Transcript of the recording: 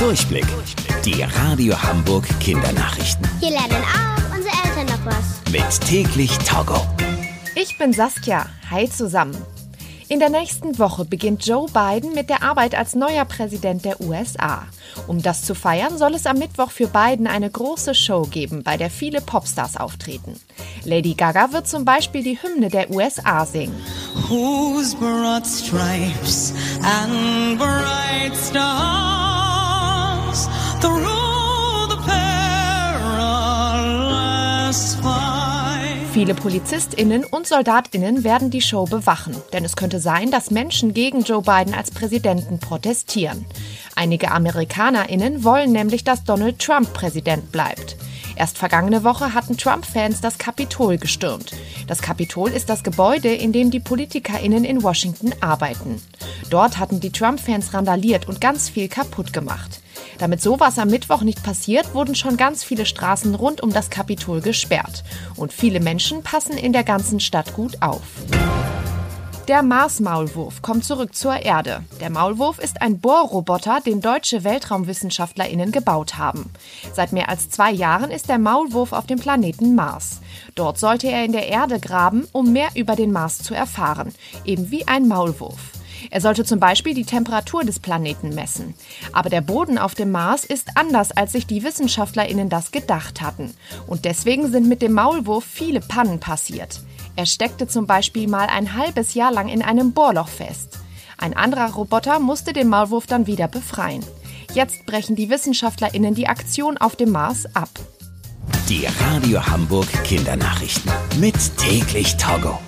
Durchblick. Die Radio Hamburg Kindernachrichten. Hier lernen auch unsere Eltern noch was. Mit täglich Togo. Ich bin Saskia. Hi zusammen. In der nächsten Woche beginnt Joe Biden mit der Arbeit als neuer Präsident der USA. Um das zu feiern, soll es am Mittwoch für Biden eine große Show geben, bei der viele Popstars auftreten. Lady Gaga wird zum Beispiel die Hymne der USA singen. Whose broad stripes and bright stars Viele PolizistInnen und SoldatInnen werden die Show bewachen, denn es könnte sein, dass Menschen gegen Joe Biden als Präsidenten protestieren. Einige AmerikanerInnen wollen nämlich, dass Donald Trump Präsident bleibt. Erst vergangene Woche hatten Trump-Fans das Kapitol gestürmt. Das Kapitol ist das Gebäude, in dem die PolitikerInnen in Washington arbeiten. Dort hatten die Trump-Fans randaliert und ganz viel kaputt gemacht. Damit sowas am Mittwoch nicht passiert, wurden schon ganz viele Straßen rund um das Kapitol gesperrt. Und viele Menschen passen in der ganzen Stadt gut auf. Der Mars-Maulwurf kommt zurück zur Erde. Der Maulwurf ist ein Bohrroboter, den deutsche WeltraumwissenschaftlerInnen gebaut haben. Seit mehr als zwei Jahren ist der Maulwurf auf dem Planeten Mars. Dort sollte er in der Erde graben, um mehr über den Mars zu erfahren. Eben wie ein Maulwurf. Er sollte zum Beispiel die Temperatur des Planeten messen. Aber der Boden auf dem Mars ist anders, als sich die WissenschaftlerInnen das gedacht hatten. Und deswegen sind mit dem Maulwurf viele Pannen passiert. Er steckte zum Beispiel mal ein halbes Jahr lang in einem Bohrloch fest. Ein anderer Roboter musste den Maulwurf dann wieder befreien. Jetzt brechen die WissenschaftlerInnen die Aktion auf dem Mars ab. Die Radio Hamburg Kindernachrichten. Mit täglich Togo.